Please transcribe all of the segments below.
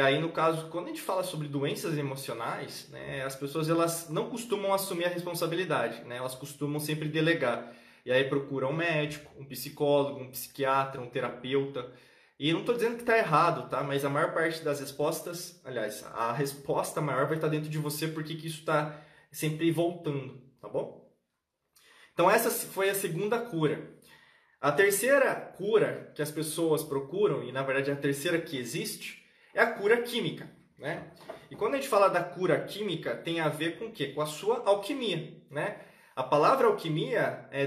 E aí, no caso, quando a gente fala sobre doenças emocionais, né, as pessoas elas não costumam assumir a responsabilidade, né? Elas costumam sempre delegar. E aí procuram um médico, um psicólogo, um psiquiatra, um terapeuta. E não estou dizendo que está errado, tá? Mas a maior parte das respostas, aliás, a resposta maior vai estar dentro de você porque que isso está sempre voltando, tá bom? Então essa foi a segunda cura. A terceira cura que as pessoas procuram, e na verdade a terceira que existe, é a cura química. Né? E quando a gente fala da cura química, tem a ver com o quê? Com a sua alquimia. Né? A palavra alquimia é,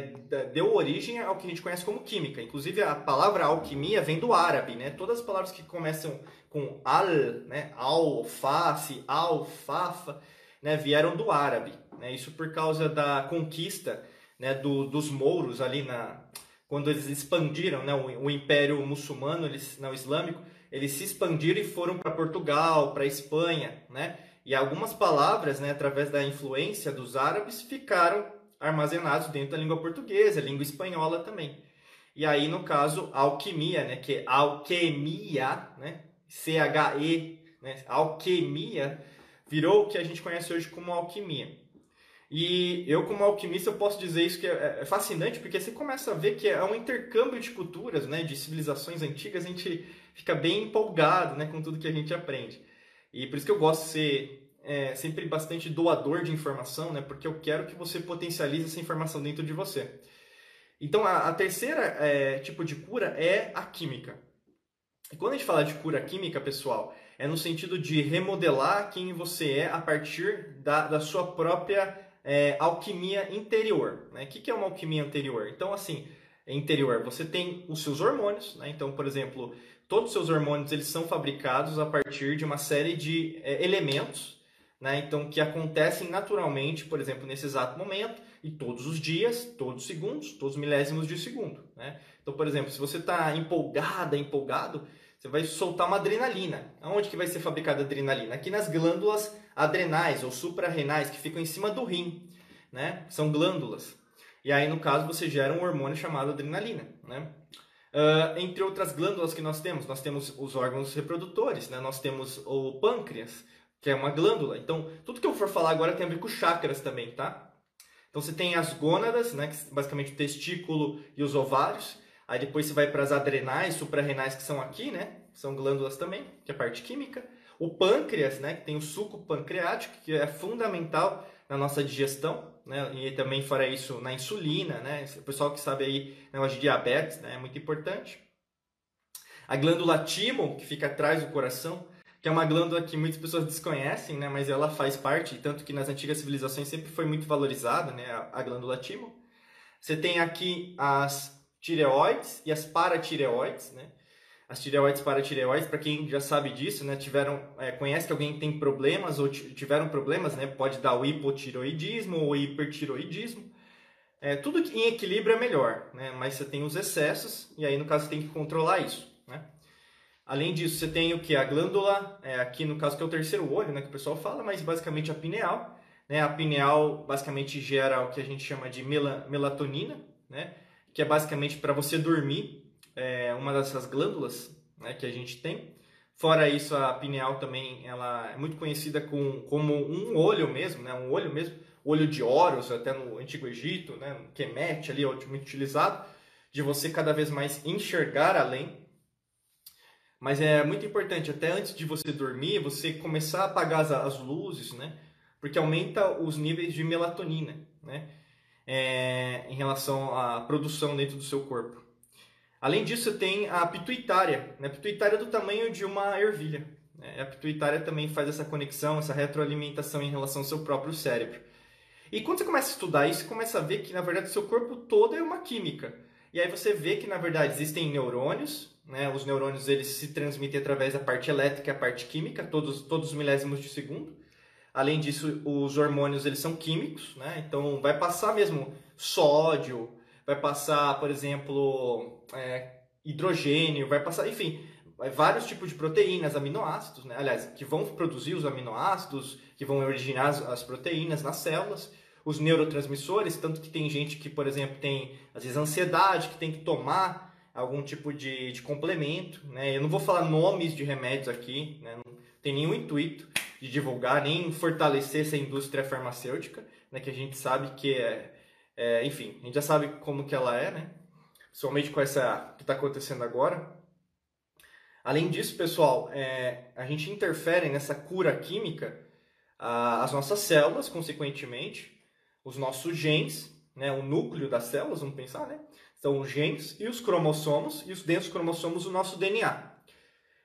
deu origem ao que a gente conhece como química. Inclusive, a palavra alquimia vem do árabe. Né? Todas as palavras que começam com al, né? alface, alfafa, né? vieram do árabe. Né? Isso por causa da conquista né? do, dos mouros ali na quando eles expandiram né? o, o império muçulmano, eles, não islâmico, eles se expandiram e foram para Portugal, para Espanha, né? E algumas palavras, né, através da influência dos árabes, ficaram armazenados dentro da língua portuguesa, língua espanhola também. E aí, no caso, alquimia, né, que é alquimia, né, C-H-E, né, alquimia, virou o que a gente conhece hoje como alquimia. E eu, como alquimista, eu posso dizer isso que é, é fascinante, porque você começa a ver que é um intercâmbio de culturas, né, de civilizações antigas, a gente fica bem empolgado né, com tudo que a gente aprende. E por isso que eu gosto de ser é, sempre bastante doador de informação, né, porque eu quero que você potencialize essa informação dentro de você. Então, a, a terceira é, tipo de cura é a química. E quando a gente fala de cura química, pessoal, é no sentido de remodelar quem você é a partir da, da sua própria é, alquimia interior. Né? O que, é uma alquimia interior? Então, assim, interior, você tem os seus hormônios, né? Então, por exemplo, todos os seus hormônios eles são fabricados a partir de uma série de é, elementos, né? Então, que acontecem naturalmente, por exemplo, nesse exato momento, e todos os dias, todos os segundos, todos os milésimos de segundo, né? Então, por exemplo, se você está empolgada, empolgado, você vai soltar uma adrenalina. Aonde que vai ser fabricada a adrenalina? Aqui nas glândulas adrenais ou suprarrenais que ficam em cima do rim, né? São glândulas. E aí, no caso, você gera um hormônio chamado adrenalina, né? Uh, entre outras glândulas que nós temos, nós temos os órgãos reprodutores, né? Nós temos o pâncreas, que é uma glândula. Então, tudo que eu for falar agora tem a ver com chakras também, tá? Então, você tem as gônadas, né? Que basicamente o testículo e os ovários. Aí depois você vai para as adrenais, suprarrenais, que são aqui, né? São glândulas também, que é a parte química. O pâncreas, né, que tem o suco pancreático, que é fundamental na nossa digestão, né, e também fora isso na insulina, né, o pessoal que sabe aí negócio de diabetes, né, é muito importante. A glândula timo, que fica atrás do coração, que é uma glândula que muitas pessoas desconhecem, né, mas ela faz parte, tanto que nas antigas civilizações sempre foi muito valorizada, né, a, glândula timo. Você tem aqui as tireoides e as paratireoides, né, as tireoides paratireoides, para quem já sabe disso, né, tiveram, é, conhece que alguém tem problemas ou tiveram problemas, né, pode dar o hipotiroidismo ou hipertiroidismo. É, tudo em equilíbrio é melhor, né, mas você tem os excessos e aí no caso você tem que controlar isso. Né? Além disso, você tem o que? A glândula, é, aqui no caso que é o terceiro olho, né, que o pessoal fala, mas basicamente a pineal. Né? A pineal basicamente gera o que a gente chama de melatonina, né? Que é basicamente para você dormir é uma dessas glândulas né, que a gente tem. Fora isso, a pineal também ela é muito conhecida com, como um olho mesmo, né, um olho mesmo, olho de Horus, até no Antigo Egito, né, Kemet ali muito utilizado, de você cada vez mais enxergar além. Mas é muito importante, até antes de você dormir, você começar a apagar as, as luzes, né, porque aumenta os níveis de melatonina, né, é, em relação à produção dentro do seu corpo. Além disso, tem a pituitária. Né? A pituitária é do tamanho de uma ervilha. Né? A pituitária também faz essa conexão, essa retroalimentação em relação ao seu próprio cérebro. E quando você começa a estudar isso, você começa a ver que, na verdade, o seu corpo todo é uma química. E aí você vê que, na verdade, existem neurônios, né? Os neurônios eles se transmitem através da parte elétrica e a parte química, todos, todos os milésimos de segundo. Além disso, os hormônios eles são químicos, né? Então vai passar mesmo sódio, vai passar, por exemplo, é, hidrogênio, vai passar, enfim, vários tipos de proteínas, aminoácidos, né? aliás, que vão produzir os aminoácidos, que vão originar as, as proteínas nas células, os neurotransmissores, tanto que tem gente que, por exemplo, tem às vezes ansiedade, que tem que tomar algum tipo de, de complemento, né? Eu não vou falar nomes de remédios aqui, né? tem nenhum intuito de divulgar nem fortalecer essa indústria farmacêutica, né, que a gente sabe que é, é, enfim, a gente já sabe como que ela é, né, principalmente com essa que está acontecendo agora. Além disso, pessoal, é, a gente interfere nessa cura química a, as nossas células, consequentemente, os nossos genes, né, o núcleo das células, vamos pensar, né? São os genes e os cromossomos, e os dentro dos cromossomos o nosso DNA.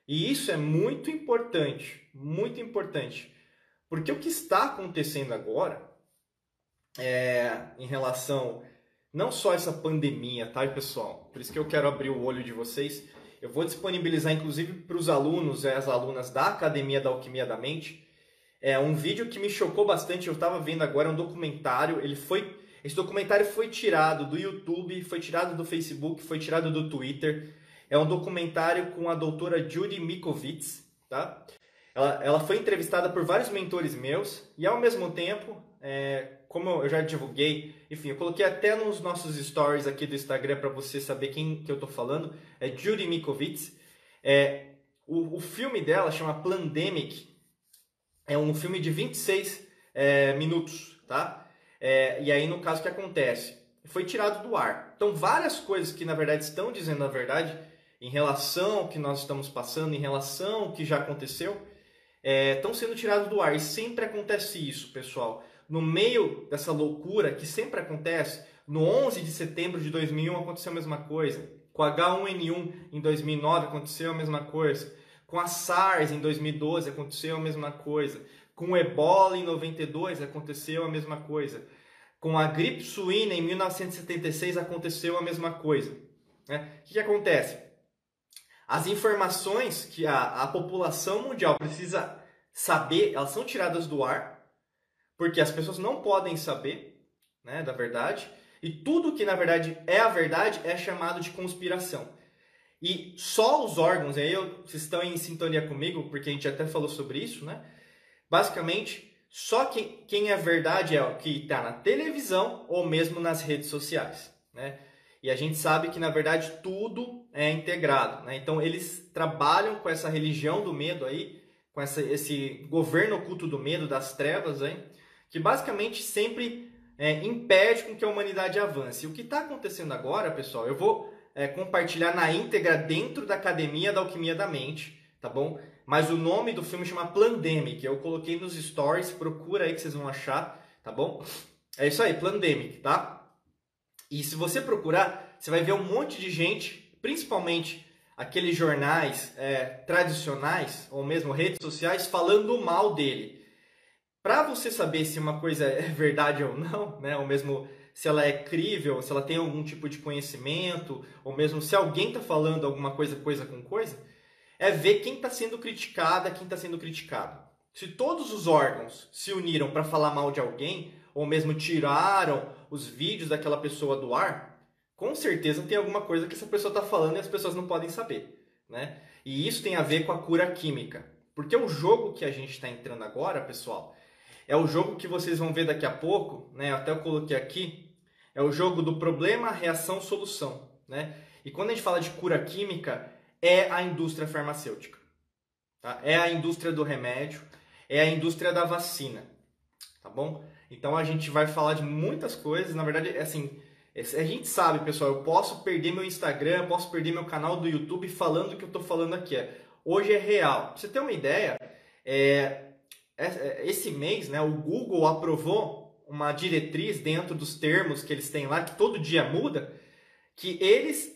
E isso é muito importante, muito importante. Porque o que está acontecendo agora é, em relação não só essa pandemia, tá, pessoal? Por isso que eu quero abrir o olho de vocês. Eu vou disponibilizar, inclusive, para os alunos e as alunas da Academia da Alquimia da Mente, é um vídeo que me chocou bastante. Eu estava vendo agora um documentário. Ele foi, esse documentário foi tirado do YouTube, foi tirado do Facebook, foi tirado do Twitter. É um documentário com a doutora Judy Mikovits, tá? Ela, ela foi entrevistada por vários mentores meus e ao mesmo tempo, é, como eu já divulguei, enfim, eu coloquei até nos nossos stories aqui do Instagram para você saber quem que eu tô falando. É Judy Mikovits. É, o, o filme dela chama Plandemic. É um filme de 26 é, minutos, tá? É, e aí, no caso, o que acontece? Foi tirado do ar. Então, várias coisas que, na verdade, estão dizendo a verdade, em relação ao que nós estamos passando, em relação ao que já aconteceu, é, estão sendo tirados do ar. E sempre acontece isso, pessoal. No meio dessa loucura que sempre acontece, no 11 de setembro de 2001 aconteceu a mesma coisa. Com H1N1 em 2009 aconteceu a mesma coisa. Com a SARS em 2012 aconteceu a mesma coisa. Com o Ebola em 92 aconteceu a mesma coisa. Com a gripe suína em 1976 aconteceu a mesma coisa. Né? O que, que acontece? As informações que a, a população mundial precisa saber, elas são tiradas do ar, porque as pessoas não podem saber né, da verdade, e tudo que na verdade é a verdade é chamado de conspiração. E só os órgãos, aí vocês estão em sintonia comigo, porque a gente até falou sobre isso, né? Basicamente, só quem, quem é verdade é o que está na televisão ou mesmo nas redes sociais, né? E a gente sabe que, na verdade, tudo é integrado. Né? Então, eles trabalham com essa religião do medo aí, com essa, esse governo oculto do medo, das trevas, aí, que basicamente sempre é, impede com que a humanidade avance. O que está acontecendo agora, pessoal, eu vou é, compartilhar na íntegra dentro da Academia da Alquimia da Mente, tá bom? Mas o nome do filme chama Plandemic. Eu coloquei nos stories, procura aí que vocês vão achar, tá bom? É isso aí, Plandemic, tá? E se você procurar, você vai ver um monte de gente, principalmente aqueles jornais é, tradicionais ou mesmo redes sociais, falando mal dele. Para você saber se uma coisa é verdade ou não, né, ou mesmo se ela é crível, se ela tem algum tipo de conhecimento, ou mesmo se alguém está falando alguma coisa coisa com coisa, é ver quem está sendo criticada, quem está sendo criticado. Se todos os órgãos se uniram para falar mal de alguém, ou mesmo tiraram os vídeos daquela pessoa do ar, com certeza tem alguma coisa que essa pessoa está falando e as pessoas não podem saber. Né? E isso tem a ver com a cura química. Porque o jogo que a gente está entrando agora, pessoal, é o jogo que vocês vão ver daqui a pouco, né? até eu coloquei aqui, é o jogo do problema, reação, solução. Né? E quando a gente fala de cura química, é a indústria farmacêutica. Tá? É a indústria do remédio, é a indústria da vacina. Tá bom? Então a gente vai falar de muitas coisas. Na verdade, é assim, a gente sabe, pessoal, eu posso perder meu Instagram, posso perder meu canal do YouTube falando o que eu estou falando aqui. Hoje é real. Pra você ter uma ideia, é, é, esse mês, né, o Google aprovou uma diretriz dentro dos termos que eles têm lá, que todo dia muda, que eles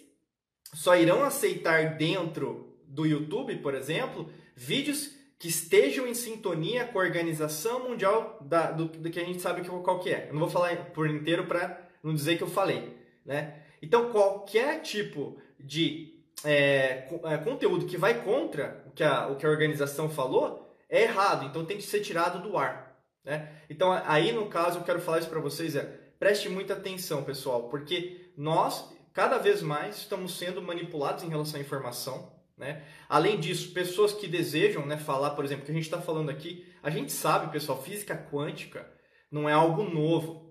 só irão aceitar dentro do YouTube, por exemplo, vídeos que estejam em sintonia com a Organização Mundial da, do, do, que a gente sabe qual que é. Eu não vou falar por inteiro para não dizer que eu falei, né? Então, qualquer tipo de é, é, conteúdo que vai contra o que, a, o que a organização falou é errado, então tem que ser tirado do ar, né? Então, aí no caso, eu quero falar isso para vocês é, preste muita atenção, pessoal, porque nós, cada vez mais, estamos sendo manipulados em relação à informação, né? Além disso, pessoas que desejam né, falar, por exemplo, que a gente está falando aqui, a gente sabe, pessoal, física quântica não é algo novo.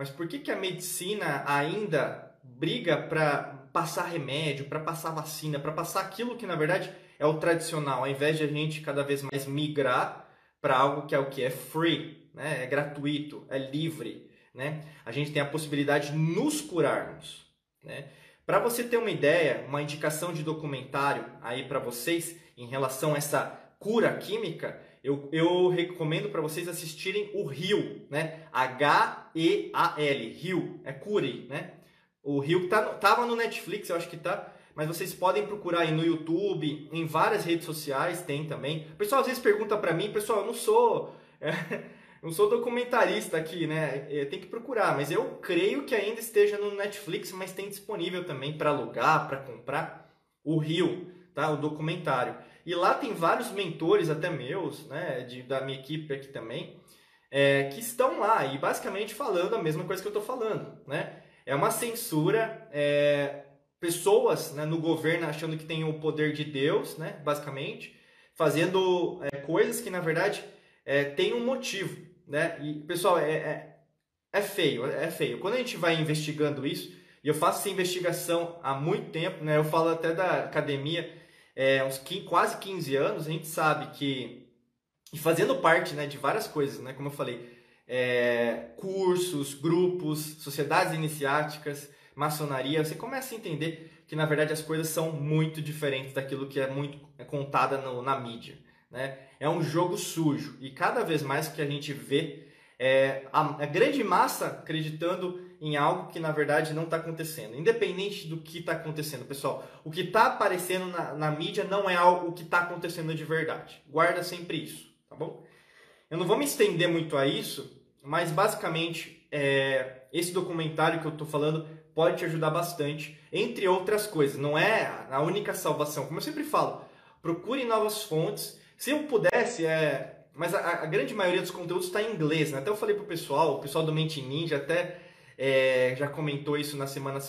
Mas por que, que a medicina ainda briga para passar remédio, para passar vacina, para passar aquilo que na verdade é o tradicional, ao invés de a gente cada vez mais migrar para algo que é o que é free, né? é gratuito, é livre, né? a gente tem a possibilidade de nos curarmos. Né? Para você ter uma ideia, uma indicação de documentário aí para vocês em relação a essa cura química, eu, eu recomendo para vocês assistirem o Rio, né? H-E-A-L, Rio, é Cure, né? O Rio tá, tava no Netflix, eu acho que tá, mas vocês podem procurar aí no YouTube, em várias redes sociais tem também. O pessoal às vezes pergunta para mim, pessoal, eu não sou, não sou documentarista aqui, né? É, tem que procurar, mas eu creio que ainda esteja no Netflix, mas tem disponível também para alugar, para comprar o Rio, tá? O documentário. E lá tem vários mentores, até meus, né, de, da minha equipe aqui também, é, que estão lá e basicamente falando a mesma coisa que eu estou falando, né? É uma censura, é, pessoas né, no governo achando que tem o poder de Deus, né, basicamente, fazendo é, coisas que na verdade é, tem um motivo, né? E pessoal, é, é, é feio, é feio. Quando a gente vai investigando isso, e eu faço essa investigação há muito tempo, né? Eu falo até da academia, é, uns 15, quase 15 anos, a gente sabe que, e fazendo parte né, de várias coisas, né, como eu falei, é, cursos, grupos, sociedades iniciáticas, maçonaria, você começa a entender que na verdade as coisas são muito diferentes daquilo que é muito é contada na mídia. Né? É um jogo sujo e cada vez mais que a gente vê é, a, a grande massa acreditando em algo que na verdade não está acontecendo. Independente do que está acontecendo, pessoal, o que está aparecendo na, na, mídia não é algo que está acontecendo de verdade. Guarda sempre isso, tá bom? Eu não vou me estender muito a isso, mas basicamente é, esse documentário que eu estou falando pode te ajudar bastante, entre outras coisas. Não é a única salvação, como eu sempre falo. Procure novas fontes. Se eu pudesse, é, mas a, a, grande maioria dos conteúdos está em inglês, né? Até eu falei pro pessoal, o pessoal do Mente Ninja até é, já comentou isso nas semanas